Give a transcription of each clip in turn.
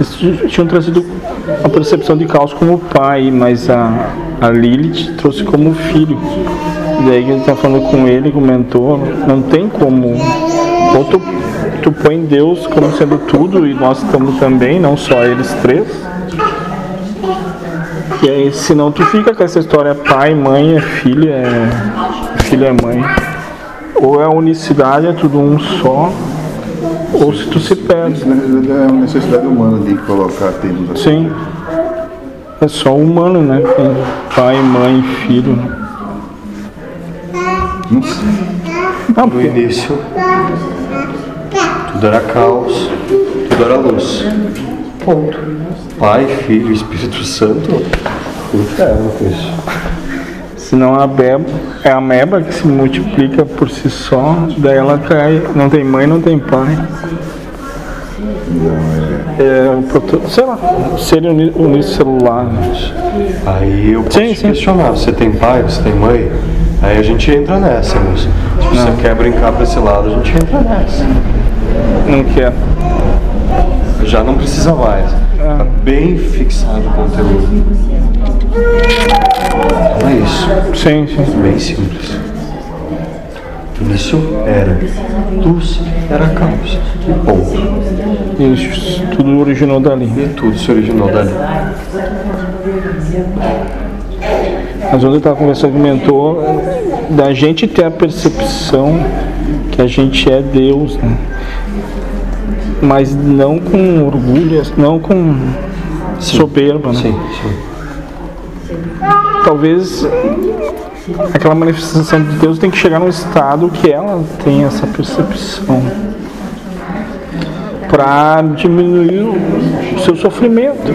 Eles tinham trazido a percepção de caos como pai, mas a, a Lilith trouxe como filho. Daí que ele está falando com ele, com o mentor, não tem como. Ou tu, tu põe Deus como sendo tudo e nós estamos também, não só eles três. E aí, senão tu fica com essa história pai, mãe, é filho, é filho é mãe. Ou é unicidade, é tudo um só, ou se tu se perde. Isso na realidade é uma necessidade humana de colocar termos assim. Sim. É só humano, né? Tem pai, mãe, filho. né? Não sei. Não, No porque início, tudo era caos, tudo era luz. Ponto. Pai, Filho, Espírito Santo, inferno com isso. Senão a beba é a meba que se multiplica por si só, daí ela cai, não tem mãe, não tem pai. É, o proto- sei lá, ser uni- unicelular. né? Aí eu posso Sim, sim. questionar, você tem pai, você tem mãe? Aí a gente entra nessa, moço. Se você quer brincar pra esse lado, a gente entra nessa. Não quer. Já não precisa mais. Tá bem fixado o conteúdo. É isso. Sim, sim. Bem simples. Início era luz, era caos. E ponto. Isso, tudo originou dali. E tudo se originou dali. Mas ontem eu estava conversando com o mentor da gente ter a percepção que a gente é Deus, né? Mas não com orgulho, não com soberba, né? Sim, sim. Talvez aquela manifestação de Deus tem que chegar num estado que ela tem essa percepção para diminuir o seu sofrimento,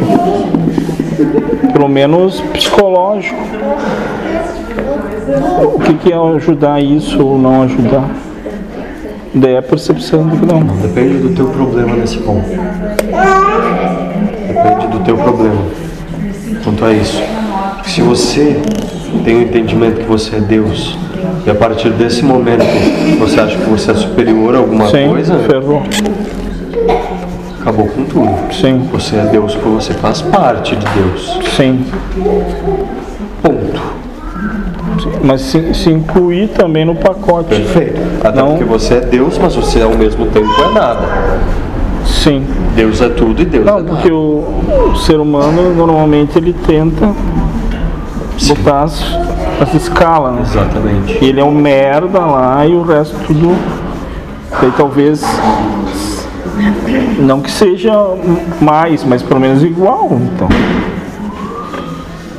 pelo menos psicológico. O que, que é ajudar isso ou não ajudar? Daí a percepção do que não. Depende do teu problema nesse ponto. Depende do teu problema quanto a isso. Se você tem o entendimento que você é Deus e a partir desse momento você acha que você é superior a alguma Sim, coisa, ferrou. acabou com tudo. Sim, Você é Deus porque você faz parte de Deus. sim. Ponto. Mas se, se incluir também no pacote. Perfeito. Até Não. porque você é Deus, mas você ao mesmo tempo é nada. Sim. Deus é tudo e Deus é Não, nada. porque o, o ser humano normalmente ele tenta botar as, as escalas, né? Exatamente. Ele é um merda lá e o resto tudo. Daí talvez. Não que seja mais, mas pelo menos igual. Então.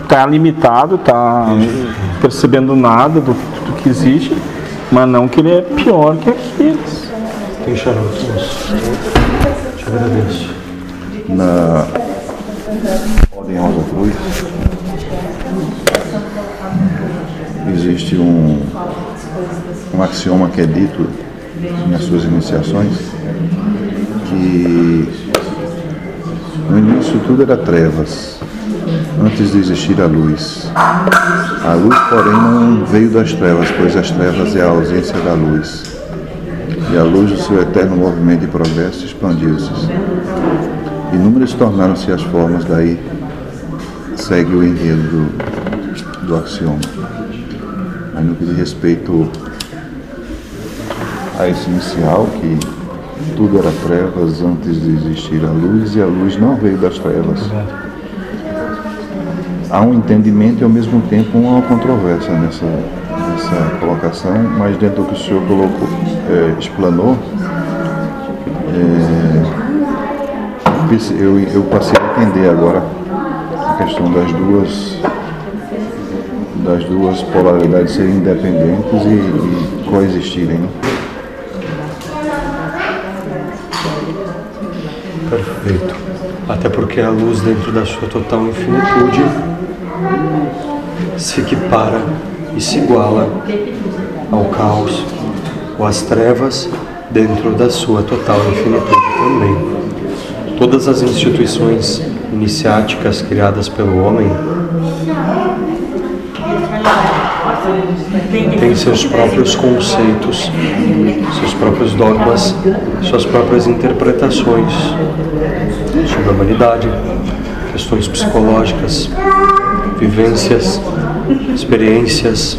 Tá limitado, tá percebendo nada do, do que existe, mas não que ele é pior que aqueles. Tem moço. Te agradeço. Na Ordem Rosa Cruz existe um, um axioma que é dito nas suas iniciações que no início tudo era trevas, antes de existir a luz. A luz, porém, não veio das trevas, pois as trevas é a ausência da luz. E a luz do seu eterno movimento e progresso expandiu-se. Inúmeras tornaram-se as formas, daí segue o enredo do, do axioma. Mas no que diz respeito a esse inicial, que tudo era trevas antes de existir a luz, e a luz não veio das trevas. Há um entendimento e ao mesmo tempo uma controvérsia nessa, nessa colocação, mas dentro do que o senhor colocou, é, explanou, eu, eu passei a entender agora a questão das duas das duas polaridades serem independentes e, e coexistirem. né? Perfeito. Até porque a luz dentro da sua total infinitude se equipara e se iguala ao caos ou às trevas dentro da sua total infinitude também. Todas as instituições iniciáticas criadas pelo homem têm seus próprios conceitos, seus próprios dogmas, suas próprias interpretações sobre da humanidade, questões psicológicas, vivências, experiências,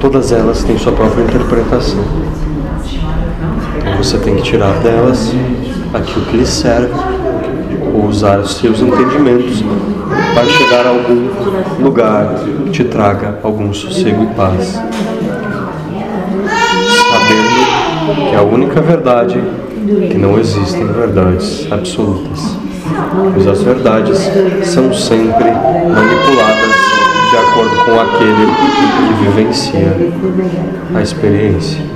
todas elas têm sua própria interpretação. Você tem que tirar delas aquilo que lhe serve ou usar os seus entendimentos para chegar a algum lugar que te traga algum sossego e paz. Sabendo que é a única verdade que não existem verdades absolutas. Pois as verdades são sempre manipuladas de acordo com aquele que vivencia a experiência.